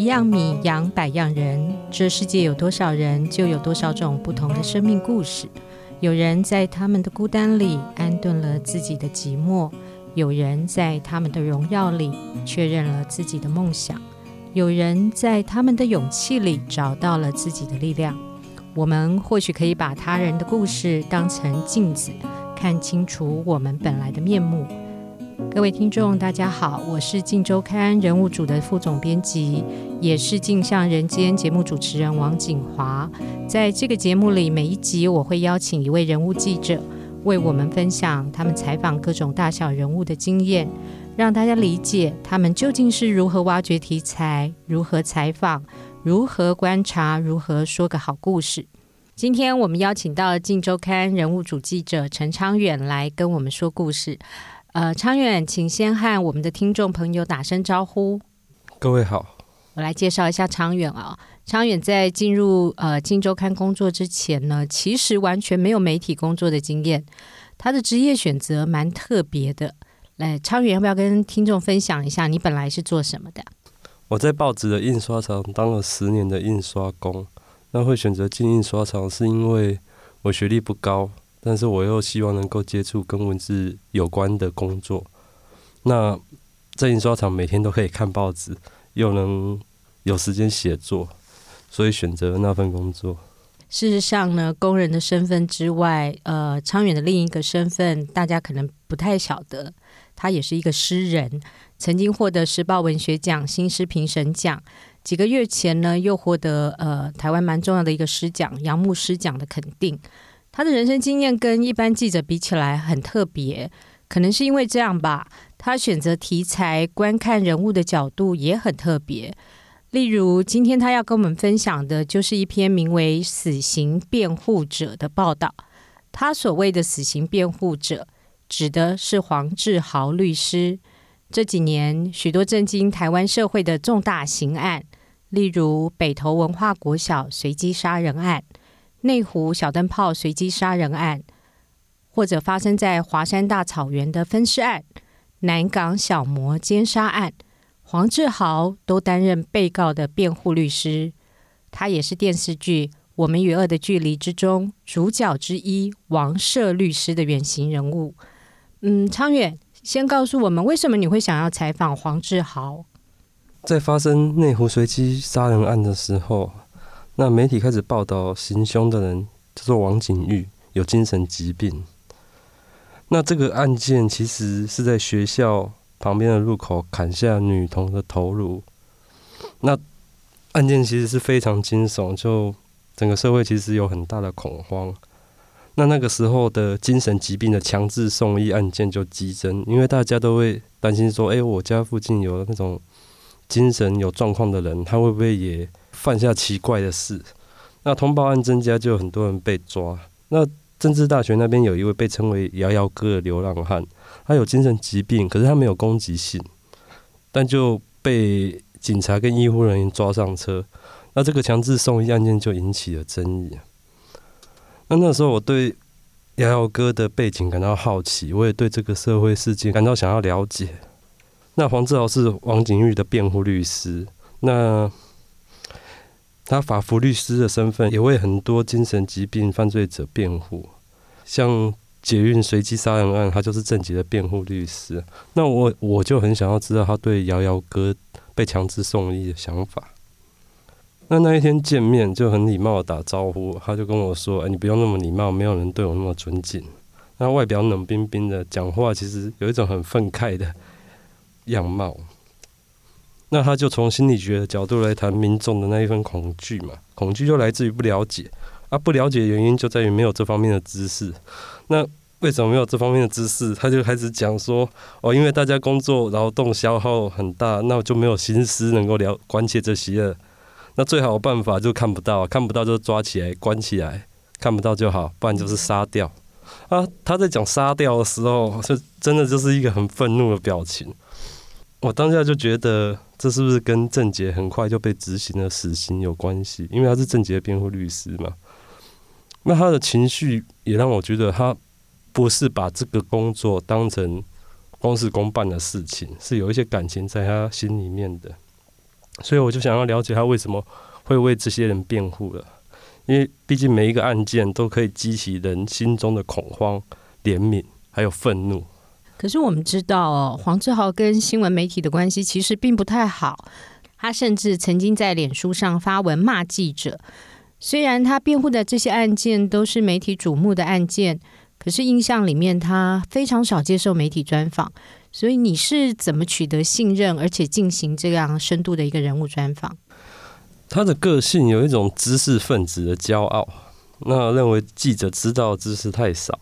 一样米养百样人，这世界有多少人，就有多少种不同的生命故事。有人在他们的孤单里安顿了自己的寂寞，有人在他们的荣耀里确认了自己的梦想，有人在他们的勇气里找到了自己的力量。我们或许可以把他人的故事当成镜子，看清楚我们本来的面目。各位听众，大家好，我是《镜周刊》人物组的副总编辑，也是《镜像人间》节目主持人王景华。在这个节目里，每一集我会邀请一位人物记者，为我们分享他们采访各种大小人物的经验，让大家理解他们究竟是如何挖掘题材、如何采访、如何观察、如何说个好故事。今天我们邀请到了《镜周刊》人物主记者陈昌远来跟我们说故事。呃，昌远，请先和我们的听众朋友打声招呼。各位好，我来介绍一下昌远啊。昌远在进入呃《镜周刊》工作之前呢，其实完全没有媒体工作的经验。他的职业选择蛮特别的。来，昌远要不要跟听众分享一下，你本来是做什么的？我在报纸的印刷厂当了十年的印刷工。那会选择进印刷厂，是因为我学历不高。但是我又希望能够接触跟文字有关的工作。那在印刷厂每天都可以看报纸，又能有时间写作，所以选择了那份工作。事实上呢，工人的身份之外，呃，昌远的另一个身份大家可能不太晓得，他也是一个诗人，曾经获得时报文学奖新诗评审奖。几个月前呢，又获得呃台湾蛮重要的一个诗奖杨牧诗奖的肯定。他的人生经验跟一般记者比起来很特别，可能是因为这样吧。他选择题材、观看人物的角度也很特别。例如，今天他要跟我们分享的就是一篇名为《死刑辩护者》的报道。他所谓的死刑辩护者，指的是黄志豪律师。这几年，许多震惊台湾社会的重大刑案，例如北投文化国小随机杀人案。内湖小灯泡随机杀人案，或者发生在华山大草原的分尸案、南港小魔奸杀案，黄志豪都担任被告的辩护律师。他也是电视剧《我们与恶的距离》之中主角之一王赦律师的原型人物。嗯，昌远，先告诉我们，为什么你会想要采访黄志豪？在发生内湖随机杀人案的时候。那媒体开始报道行凶的人叫做王景玉，有精神疾病。那这个案件其实是在学校旁边的路口砍下女童的头颅。那案件其实是非常惊悚，就整个社会其实有很大的恐慌。那那个时候的精神疾病的强制送医案件就激增，因为大家都会担心说：“哎，我家附近有那种精神有状况的人，他会不会也？”犯下奇怪的事，那通报案增加，就有很多人被抓。那政治大学那边有一位被称为“摇摇哥”的流浪汉，他有精神疾病，可是他没有攻击性，但就被警察跟医护人员抓上车。那这个强制送医案件就引起了争议。那那时候我对摇摇哥的背景感到好奇，我也对这个社会事件感到想要了解。那黄志豪是王景玉的辩护律师，那。他法服律师的身份，也为很多精神疾病犯罪者辩护。像捷运随机杀人案，他就是正杰的辩护律师。那我我就很想要知道他对摇摇哥被强制送医的想法。那那一天见面就很礼貌的打招呼，他就跟我说：“哎，你不用那么礼貌，没有人对我那么尊敬。”那外表冷冰冰的，讲话其实有一种很愤慨的样貌。那他就从心理学的角度来谈民众的那一份恐惧嘛，恐惧就来自于不了解，啊，不了解的原因就在于没有这方面的知识。那为什么没有这方面的知识？他就开始讲说，哦，因为大家工作劳动消耗很大，那我就没有心思能够了关切这些了。那最好的办法就看不到，看不到就抓起来关起来，看不到就好，不然就是杀掉。啊，他在讲杀掉的时候，是真的就是一个很愤怒的表情。我当下就觉得。这是不是跟郑捷很快就被执行了死刑有关系？因为他是郑捷的辩护律师嘛。那他的情绪也让我觉得他不是把这个工作当成公事公办的事情，是有一些感情在他心里面的。所以我就想要了解他为什么会为这些人辩护了。因为毕竟每一个案件都可以激起人心中的恐慌、怜悯，还有愤怒。可是我们知道哦，黄志豪跟新闻媒体的关系其实并不太好。他甚至曾经在脸书上发文骂记者。虽然他辩护的。这些案件都是媒体瞩目的案件，可是印象里面他非常少接受媒体专访。所以你是怎么取得信任，而且进行这样深度的一个人物专访？他的个性有一种知识分子的骄傲，那认为记者知道知识太少。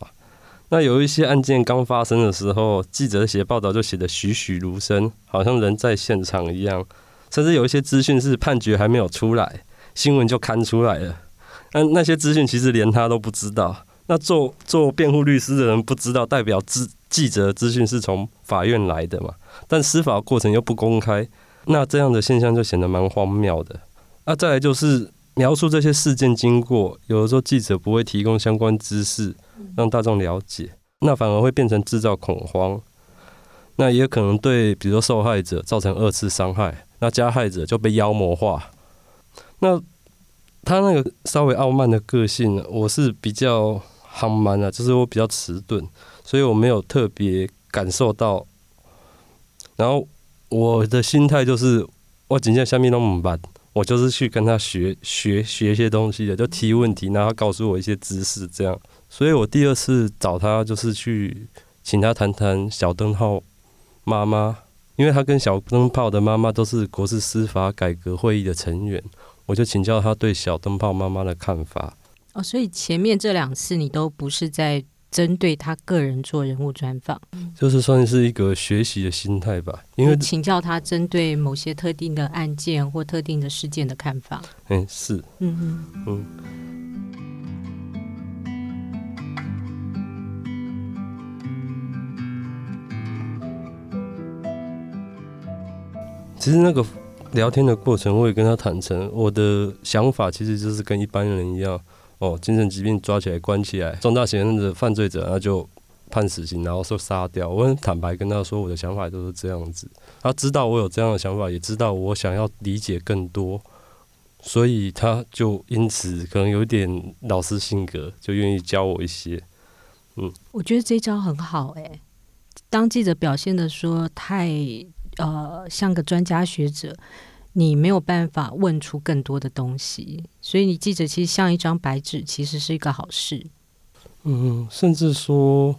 那有一些案件刚发生的时候，记者写报道就写得栩栩如生，好像人在现场一样。甚至有一些资讯是判决还没有出来，新闻就刊出来了。那 那些资讯其实连他都不知道。那做做辩护律师的人不知道，代表资记者资讯是从法院来的嘛？但司法过程又不公开，那这样的现象就显得蛮荒谬的。那再来就是描述这些事件经过，有的时候记者不会提供相关知识。让大众了解，那反而会变成制造恐慌，那也可能对，比如说受害者造成二次伤害，那加害者就被妖魔化。那他那个稍微傲慢的个性，我是比较憨慢啊，就是我比较迟钝，所以我没有特别感受到。然后我的心态就是，我今天下面都不办，我就是去跟他学学学一些东西的，就提问题，然后告诉我一些知识，这样。所以我第二次找他，就是去请他谈谈小灯泡妈妈，因为他跟小灯泡的妈妈都是国事司法改革会议的成员，我就请教他对小灯泡妈妈的看法。哦，所以前面这两次你都不是在针对他个人做人物专访，就是算是一个学习的心态吧。因为请教他针对某些特定的案件或特定的事件的看法。嗯，是，嗯嗯嗯。其实那个聊天的过程，我也跟他坦诚，我的想法其实就是跟一般人一样，哦，精神疾病抓起来关起来，重大刑案的犯罪者，那就判死刑，然后说杀掉。我很坦白跟他说，我的想法都是这样子。他知道我有这样的想法，也知道我想要理解更多，所以他就因此可能有点老师性格，就愿意教我一些。嗯，我觉得这招很好哎、当记者表现的说太。呃，像个专家学者，你没有办法问出更多的东西，所以你记者其实像一张白纸，其实是一个好事。嗯，甚至说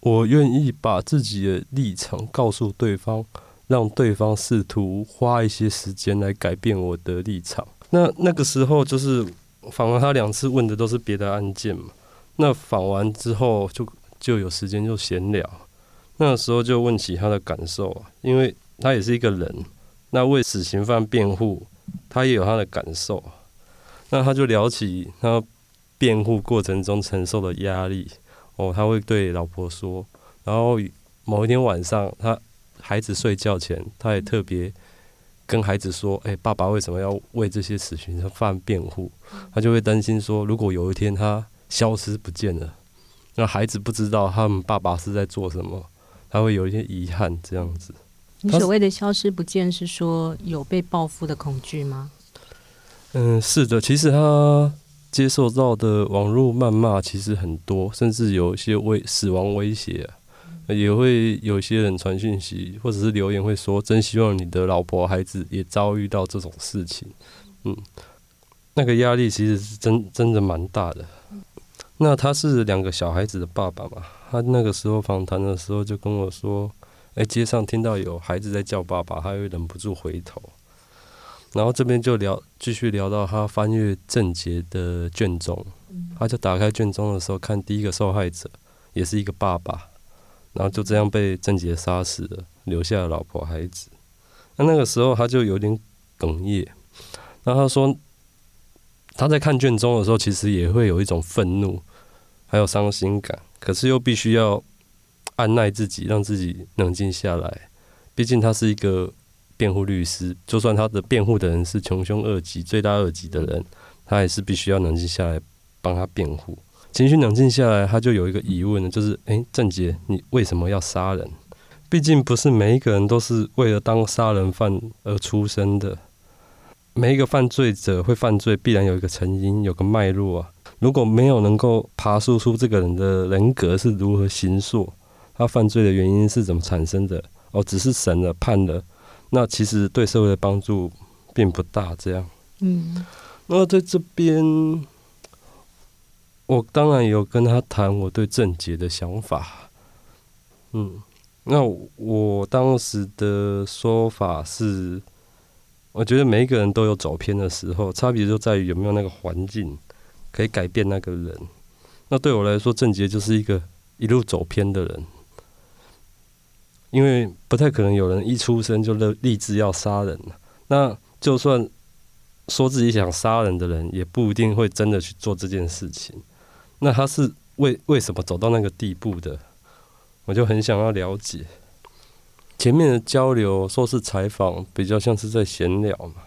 我愿意把自己的立场告诉对方，让对方试图花一些时间来改变我的立场。那那个时候就是访完他两次，问的都是别的案件嘛。那访完之后就就有时间就闲聊，那时候就问起他的感受啊，因为。他也是一个人，那为死刑犯辩护，他也有他的感受。那他就聊起他辩护过程中承受的压力。哦，他会对老婆说，然后某一天晚上，他孩子睡觉前，他也特别跟孩子说：“哎，爸爸为什么要为这些死刑犯辩护？”他就会担心说，如果有一天他消失不见了，那孩子不知道他们爸爸是在做什么，他会有一些遗憾，这样子。你所谓的消失不见，是说有被报复的恐惧吗？嗯，是的。其实他接受到的网络谩骂其实很多，甚至有一些威死亡威胁啊，也会有些人传讯息或者是留言会说：“真希望你的老婆孩子也遭遇到这种事情。”嗯，那个压力其实是真真的蛮大的。那他是两个小孩子的爸爸嘛？他那个时候访谈的时候就跟我说。在街上听到有孩子在叫爸爸，他会忍不住回头。然后这边就聊，继续聊到他翻阅郑捷的卷宗，他就打开卷宗的时候，看第一个受害者也是一个爸爸，然后就这样被郑杰杀死了，留下了老婆孩子。那那个时候他就有点哽咽，然后他说他在看卷宗的时候，其实也会有一种愤怒，还有伤心感，可是又必须要。按耐自己，让自己冷静下来。毕竟他是一个辩护律师，就算他的辩护的人是穷凶恶极、罪大恶极的人，他也是必须要冷静下来帮他辩护。情绪冷静下来，他就有一个疑问呢，就是：诶，郑杰，你为什么要杀人？毕竟不是每一个人都是为了当杀人犯而出生的。每一个犯罪者会犯罪，必然有一个成因，有个脉络啊。如果没有能够爬梳出这个人的人格是如何形塑，他犯罪的原因是怎么产生的，哦，只是审了判了，那其实对社会的帮助并不大。这样，嗯，那在这边，我当然有跟他谈我对郑捷的想法，嗯，那我当时的说法是。我觉得每一个人都有走偏的时候，差别就在于有没有那个环境可以改变那个人。那对我来说，郑捷就是一个一路走偏的人，因为不太可能有人一出生就立立志要杀人。那就算说自己想杀人的人，也不一定会真的去做这件事情。那他是为为什么走到那个地步的？我就很想要了解。前面的交流说是采访，比较像是在闲聊嘛。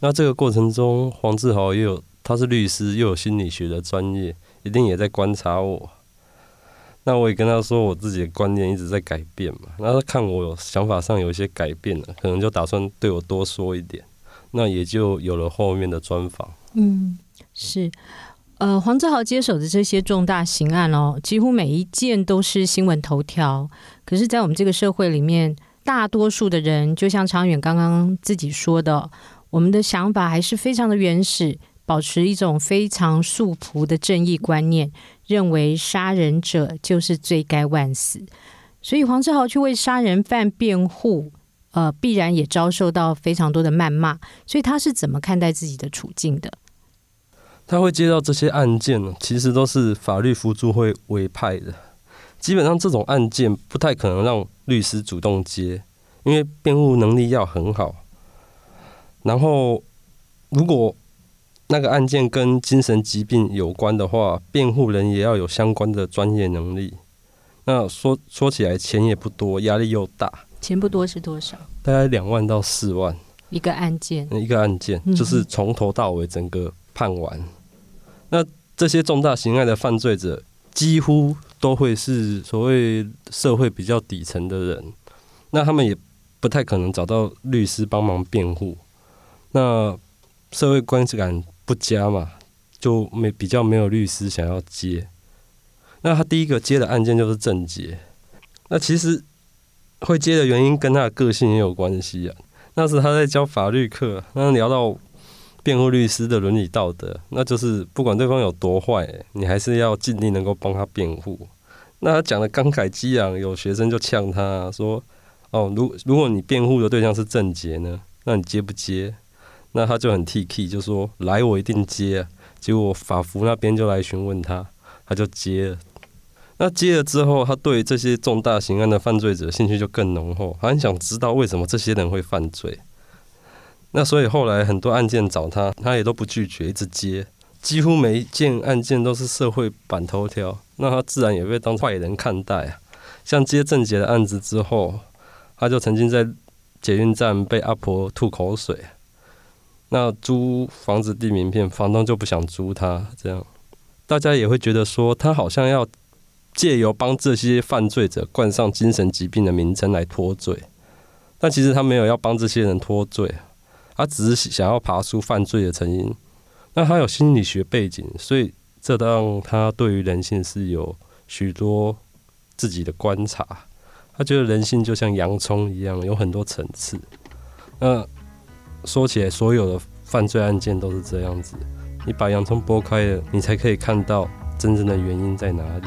那这个过程中，黄志豪也有，他是律师，又有心理学的专业，一定也在观察我。那我也跟他说，我自己的观念一直在改变嘛。那他看我有想法上有一些改变了，可能就打算对我多说一点。那也就有了后面的专访。嗯，是。呃，黄志豪接手的这些重大刑案哦，几乎每一件都是新闻头条。可是，在我们这个社会里面，大多数的人，就像长远刚刚自己说的，我们的想法还是非常的原始，保持一种非常素朴的正义观念，认为杀人者就是罪该万死。所以，黄志豪去为杀人犯辩护，呃，必然也遭受到非常多的谩骂。所以，他是怎么看待自己的处境的？他会接到这些案件呢，其实都是法律扶助会委派的。基本上这种案件不太可能让律师主动接，因为辩护能力要很好。然后，如果那个案件跟精神疾病有关的话，辩护人也要有相关的专业能力。那说说起来，钱也不多，压力又大。钱不多是多少？大概两万到四万一个案件。一个案件就是从头到尾整个判完。那这些重大刑案的犯罪者，几乎都会是所谓社会比较底层的人，那他们也不太可能找到律师帮忙辩护。那社会关系感不佳嘛，就没比较没有律师想要接。那他第一个接的案件就是郑杰。那其实会接的原因跟他的个性也有关系啊。那时他在教法律课，那聊到。辩护律师的伦理道德，那就是不管对方有多坏，你还是要尽力能够帮他辩护。那他讲的慷慨激昂，有学生就呛他说：“哦，如如果你辩护的对象是郑杰呢，那你接不接？”那他就很铁齿，就说：“来，我一定接啊。”结果法服那边就来询问他，他就接了。那接了之后，他对这些重大刑案的犯罪者兴趣就更浓厚，他很想知道为什么这些人会犯罪。那所以后来很多案件找他，他也都不拒绝，一直接，几乎每一件案件都是社会版头条，那他自然也被当坏人看待啊。像接郑捷的案子之后，他就曾经在捷运站被阿婆吐口水，那租房子递名片，房东就不想租他，这样大家也会觉得说他好像要借由帮这些犯罪者冠上精神疾病的名称来脱罪，但其实他没有要帮这些人脱罪。他只是想要爬出犯罪的成因，那他有心理学背景，所以这让他对于人性是有许多自己的观察。他觉得人性就像洋葱一样，有很多层次。那说起来，所有的犯罪案件都是这样子，你把洋葱剥开了，你才可以看到真正的原因在哪里。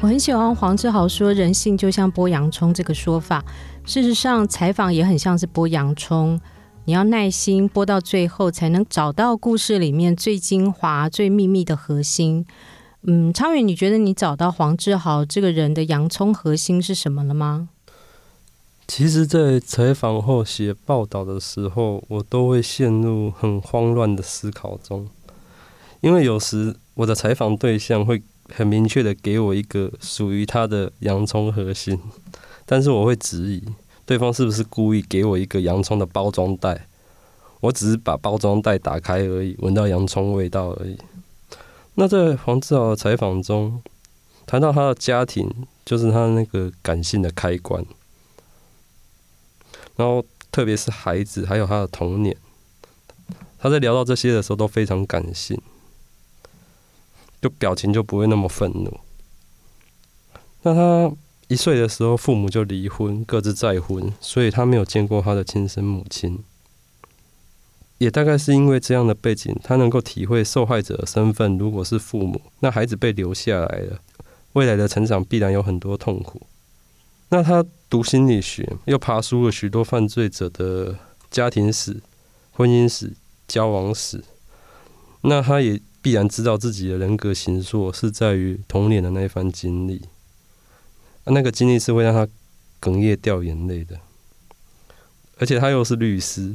我很喜欢黄志豪说“人性就像剥洋葱”这个说法。事实上，采访也很像是剥洋葱，你要耐心播到最后，才能找到故事里面最精华、最秘密的核心。嗯，昌远，你觉得你找到黄志豪这个人的洋葱核心是什么了吗？其实，在采访后写报道的时候，我都会陷入很慌乱的思考中，因为有时我的采访对象会。很明确的给我一个属于他的洋葱核心，但是我会质疑对方是不是故意给我一个洋葱的包装袋，我只是把包装袋打开而已，闻到洋葱味道而已。那在黄志豪的采访中，谈到他的家庭，就是他那个感性的开关。然后，特别是孩子，还有他的童年，他在聊到这些的时候都非常感性，就表情就不会那么愤怒。那他一岁的时候，父母就离婚，各自再婚，所以他没有见过他的亲生母亲。也大概是因为这样的背景，他能够体会受害者的身份。如果是父母，那孩子被留下来了，未来的成长必然有很多痛苦。那他读心理学，又爬梳了许多犯罪者的家庭史、婚姻史、交往史，那他也必然知道自己的人格形塑是在于童年的那一番经历。那个经历是会让他哽咽掉眼泪的，而且他又是律师。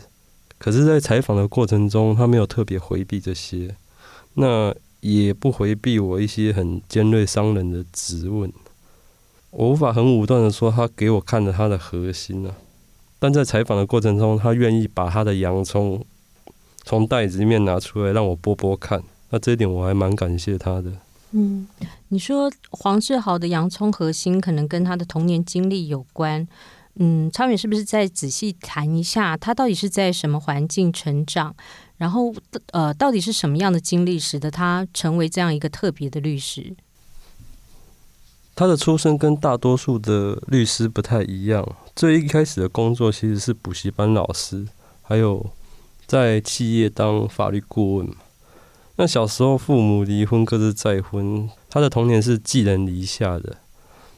可是，在采访的过程中，他没有特别回避这些，那也不回避我一些很尖锐伤人的质问。我无法很武断的说他给我看了他的核心啊，但在采访的过程中，他愿意把他的洋葱从袋子里面拿出来让我剥剥看，那这一点我还蛮感谢他的。嗯，你说黄志豪的洋葱核心可能跟他的童年经历有关。嗯，超远是不是再仔细谈一下，他到底是在什么环境成长？然后，呃，到底是什么样的经历使得他成为这样一个特别的律师？他的出身跟大多数的律师不太一样，最一开始的工作其实是补习班老师，还有在企业当法律顾问。那小时候父母离婚，各自再婚，他的童年是寄人篱下的。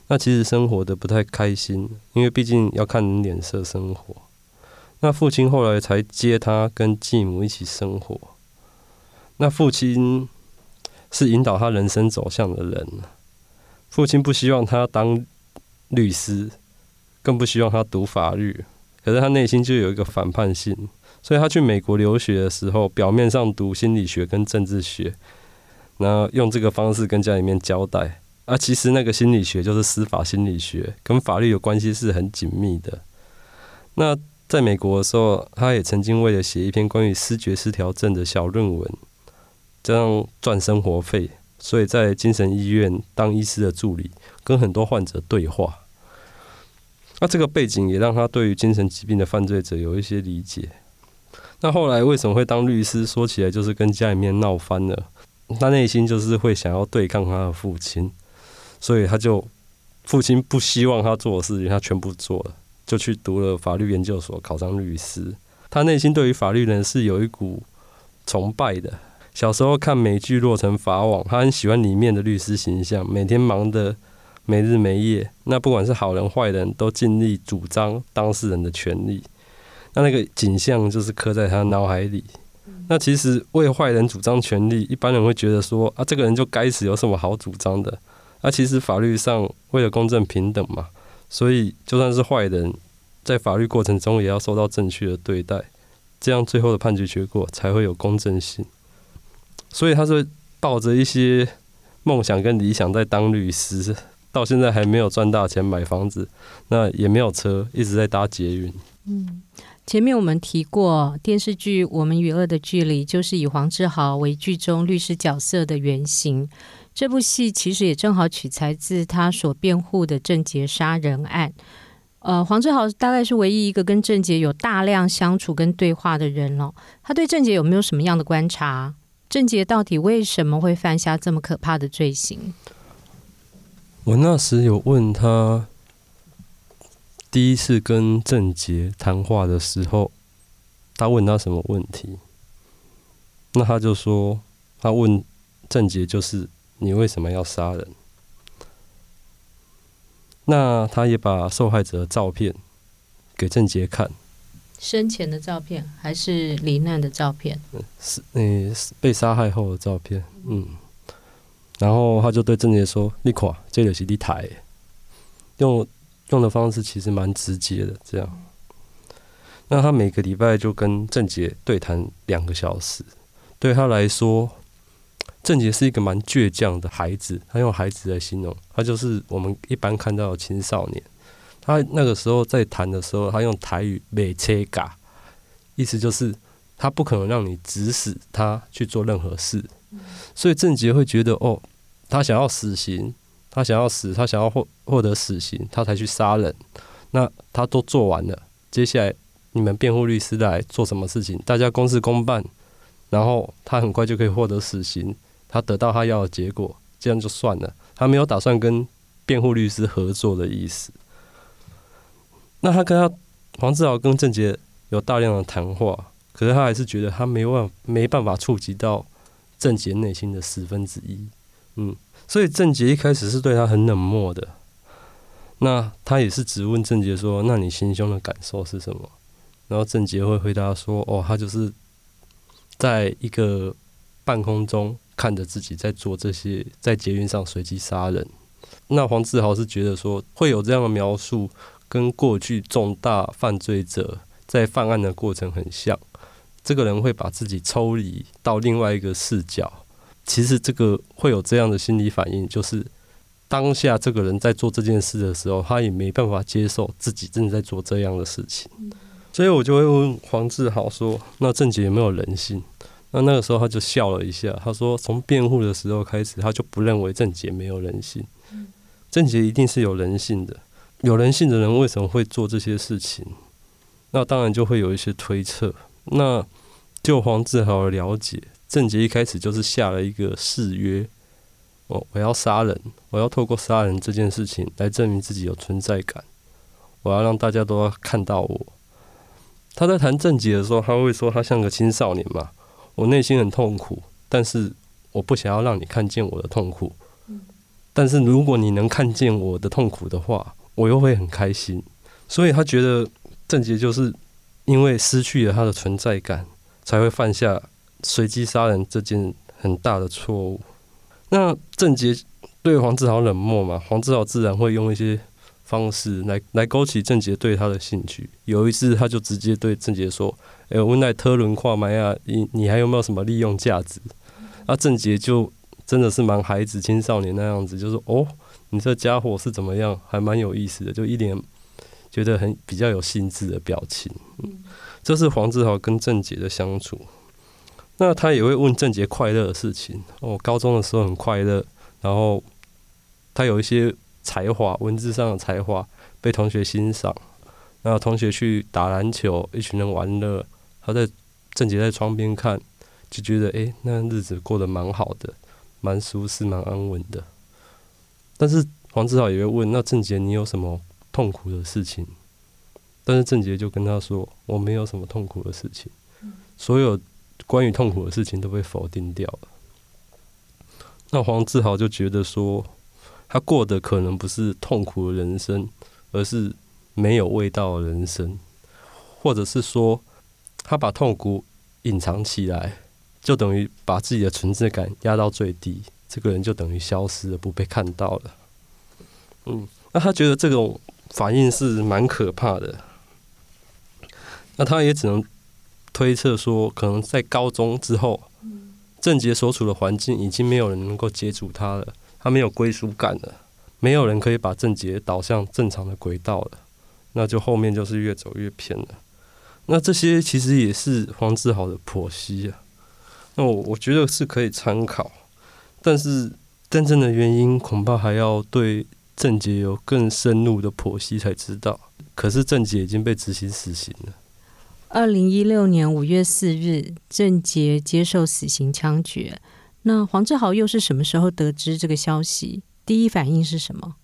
那其实生活的不太开心，因为毕竟要看人脸色生活。那父亲后来才接他跟继母一起生活。那父亲是引导他人生走向的人，父亲不希望他当律师，更不希望他读法律。可是他内心就有一个反叛性，所以他去美国留学的时候，表面上读心理学跟政治学，那用这个方式跟家里面交代。啊，其实那个心理学就是司法心理学，跟法律有关系是很紧密的。那在美国的时候，他也曾经为了写一篇关于失觉失调症的小论文，这样赚生活费，所以在精神医院当医师的助理，跟很多患者对话。那这个背景也让他对于精神疾病的犯罪者有一些理解。那后来为什么会当律师？说起来就是跟家里面闹翻了，他内心就是会想要对抗他的父亲。所以他就，父亲不希望他做的事情，他全部做了，就去读了法律研究所，考上律师。他内心对于法律人是有一股崇拜的。小时候看美剧《洛城法网》，他很喜欢里面的律师形象，每天忙得没日没夜。那不管是好人坏人，都尽力主张当事人的权利。那那个景象就是刻在他脑海里。那其实为坏人主张权利，一般人会觉得说啊，这个人就该死，有什么好主张的？那、啊、其实法律上为了公正平等嘛，所以就算是坏人，在法律过程中也要受到正确的对待，这样最后的判决结果才会有公正性。所以他是抱着一些梦想跟理想在当律师，到现在还没有赚大钱买房子，那也没有车，一直在搭捷运。嗯，前面我们提过电视剧《我们与恶的距离》，就是以黄志豪为剧中律师角色的原型。这部戏其实也正好取材自他所辩护的郑捷杀人案。呃，黄志豪大概是唯一一个跟郑捷有大量相处跟对话的人了。他对郑捷有没有什么样的观察？郑捷到底为什么会犯下这么可怕的罪行？我那时有问他，第一次跟郑杰谈话的时候，他问他什么问题？那他就说，他问郑杰就是。你为什么要杀人？那他也把受害者的照片给郑杰看，生前的照片还是罹难的照片？是，嗯，被杀害后的照片。嗯，然后他就对郑杰说：“你看，这个是你台。”用用的方式其实蛮直接的，这样。那他每个礼拜就跟郑杰对谈两个小时，对他来说。郑杰是一个蛮倔强的孩子，他用孩子来形容，他就是我们一般看到的青少年。他那个时候在谈的时候，他用台语“没车嘎”，意思就是他不可能让你指使他去做任何事，所以郑杰会觉得哦，他想要死刑，他想要死，他想要获获得死刑，他才去杀人。那他都做完了，接下来你们辩护律师来做什么事情？大家公事公办，然后他很快就可以获得死刑，他得到他要的结果，这样就算了。他没有打算跟辩护律师合作的意思。那他跟他黄志豪跟郑杰有大量的谈话，可是他还是觉得他没办没办法触及到郑杰内心的十分之一。嗯，所以郑捷一开始是对他很冷漠的。那他也是直问郑捷说：“那你行凶的感受是什么？”然后郑捷会回答说：“哦，他就是在一个半空中看着自己在做这些，在捷运上随机杀人。”那黄志豪是觉得说会有这样的描述，跟过去重大犯罪者在犯案的过程很像。这个人会把自己抽离到另外一个视角。其实这个会有这样的心理反应，就是。当下这个人在做这件事的时候，他也没办法接受自己正在做这样的事情，所以我就会问黄志豪说：“那郑杰有没有人性？”那那个时候他就笑了一下，他说：“从辩护的时候开始，他就不认为郑杰没有人性，郑杰一定是有人性的。有人性的人为什么会做这些事情？那当然就会有一些推测。那就黄志豪的了解，郑杰一开始就是下了一个誓约。”我我要杀人，我要透过杀人这件事情来证明自己有存在感。我要让大家都要看到我。他在谈郑杰的时候，他会说他像个青少年嘛。我内心很痛苦，但是我不想要让你看见我的痛苦。但是如果你能看见我的痛苦的话，我又会很开心。所以他觉得郑杰就是因为失去了他的存在感，才会犯下随机杀人这件很大的错误。那郑杰对黄志豪冷漠嘛，黄志豪自然会用一些方式来来勾起郑杰对他的兴趣。有一次，他就直接对郑杰说：“哎、欸，我来特伦跨麦啊，你你还有没有什么利用价值？”那郑杰就真的是蛮孩子、青少年那样子，就说：“哦，你这家伙是怎么样？还蛮有意思的。”就一脸觉得很比较有兴致的表情。嗯，这是黄志豪跟郑杰的相处。那他也会问郑杰快乐的事情。哦，高中的时候很快乐，然后他有一些才华，文字上的才华被同学欣赏。然后同学去打篮球，一群人玩乐，他在郑杰在窗边看，就觉得哎、欸，那日子过得蛮好的，蛮舒适，蛮安稳的。但是黄志豪也会问，那郑杰你有什么痛苦的事情？但是郑杰就跟他说，我没有什么痛苦的事情，所有。关于痛苦的事情都被否定掉了。那黄志豪就觉得说，他过的可能不是痛苦的人生，而是没有味道的人生，或者是说，他把痛苦隐藏起来，就等于把自己的存在感压到最低，这个人就等于消失了，不被看到了。嗯，那他觉得这种反应是蛮可怕的。那他也只能。推测说，可能在高中之后，郑杰所处的环境已经没有人能够接触他了，他没有归属感了，没有人可以把郑杰导向正常的轨道了，那就后面就是越走越偏了。那这些其实也是黄志豪的剖析啊，那我我觉得是可以参考，但是真正的原因恐怕还要对郑杰有更深入的剖析才知道。可是郑杰已经被执行死刑了。二零一六年五月四日，郑捷接受死刑枪决。那黄志豪又是什么时候得知这个消息？第一反应是什么？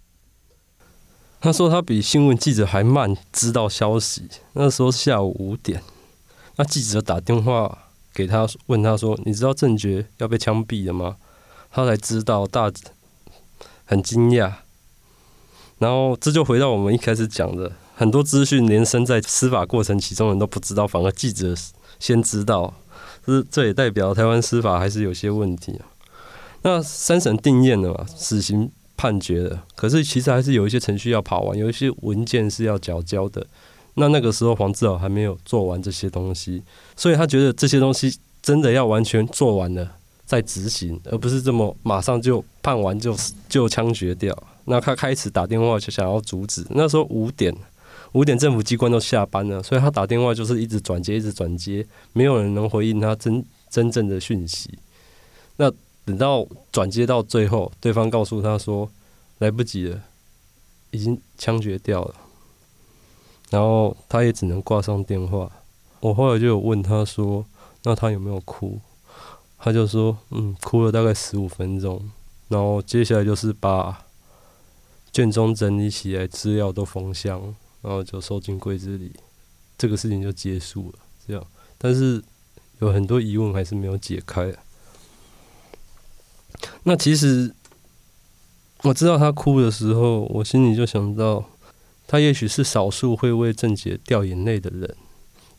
他说他比新闻记者还慢知道消息。那时候下午五点，那记者打电话给他，问他说：“你知道郑捷要被枪毙了吗？”他才知道，大很惊讶。然后这就回到我们一开始讲的。很多资讯连身在司法过程其中人都不知道，反而记者先知道，这这也代表台湾司法还是有些问题啊。那三审定谳了嘛，死刑判决了，可是其实还是有一些程序要跑完，有一些文件是要缴交的。那那个时候黄志豪还没有做完这些东西，所以他觉得这些东西真的要完全做完了再执行，而不是这么马上就判完就就枪决掉。那他开始打电话就想要阻止，那时候五点。五点，政府机关都下班了，所以他打电话就是一直转接，一直转接，没有人能回应他真真正的讯息。那等到转接到最后，对方告诉他说来不及了，已经枪决掉了，然后他也只能挂上电话。我后来就有问他说，那他有没有哭？他就说，嗯，哭了大概十五分钟，然后接下来就是把卷宗整理起来，资料都封箱，然后就收进柜子里，这个事情就结束了。这样，但是有很多疑问还是没有解开。那其实我知道他哭的时候，我心里就想到，他也许是少数会为郑捷掉眼泪的人，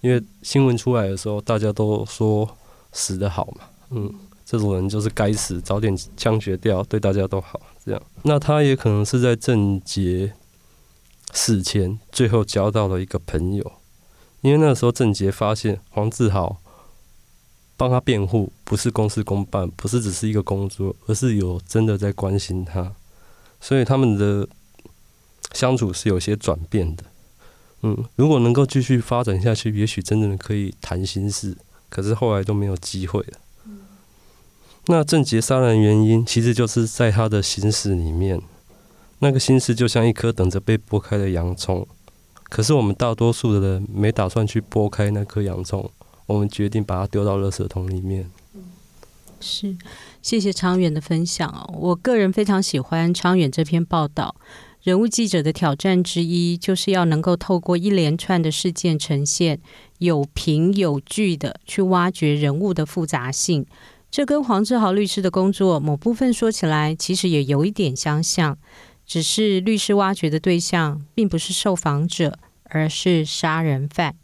因为新闻出来的时候，大家都说死得好嘛。嗯，这种人就是该死，早点枪决掉，对大家都好。这样，那他也可能是在郑捷死前最后交到了一个朋友，因为那个时候郑捷发现黄志豪帮他辩护，不是公事公办，不是只是一个工作，而是有真的在关心他，所以他们的相处是有些转变的。嗯，如果能够继续发展下去，也许真正的可以谈心事，可是后来都没有机会了。那郑捷杀人原因，其实就是在他的心事里面。那个心思就像一颗等着被剥开的洋葱，可是我们大多数的人没打算去剥开那颗洋葱，我们决定把它丢到垃圾桶里面。是，谢谢昌远的分享哦。我个人非常喜欢昌远这篇报道。人物记者的挑战之一，就是要能够透过一连串的事件呈现，有凭有据的去挖掘人物的复杂性。这跟黄志豪律师的工作某部分说起来，其实也有一点相像，只是律师挖掘的对象并不是受访者，而是杀人犯。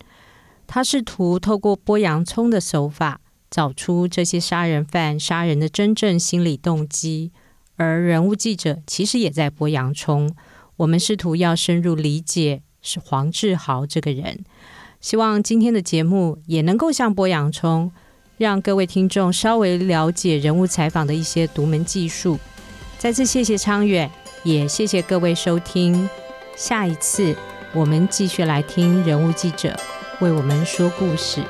他试图透过剥洋葱的手法，找出这些杀人犯杀人的真正心理动机。而人物记者其实也在剥洋葱，我们试图要深入理解是黄志豪这个人。希望今天的节目也能够像剥洋葱。让各位听众稍微了解人物采访的一些独门技术。再次谢谢昌远，也谢谢各位收听。下一次我们继续来听人物记者为我们说故事。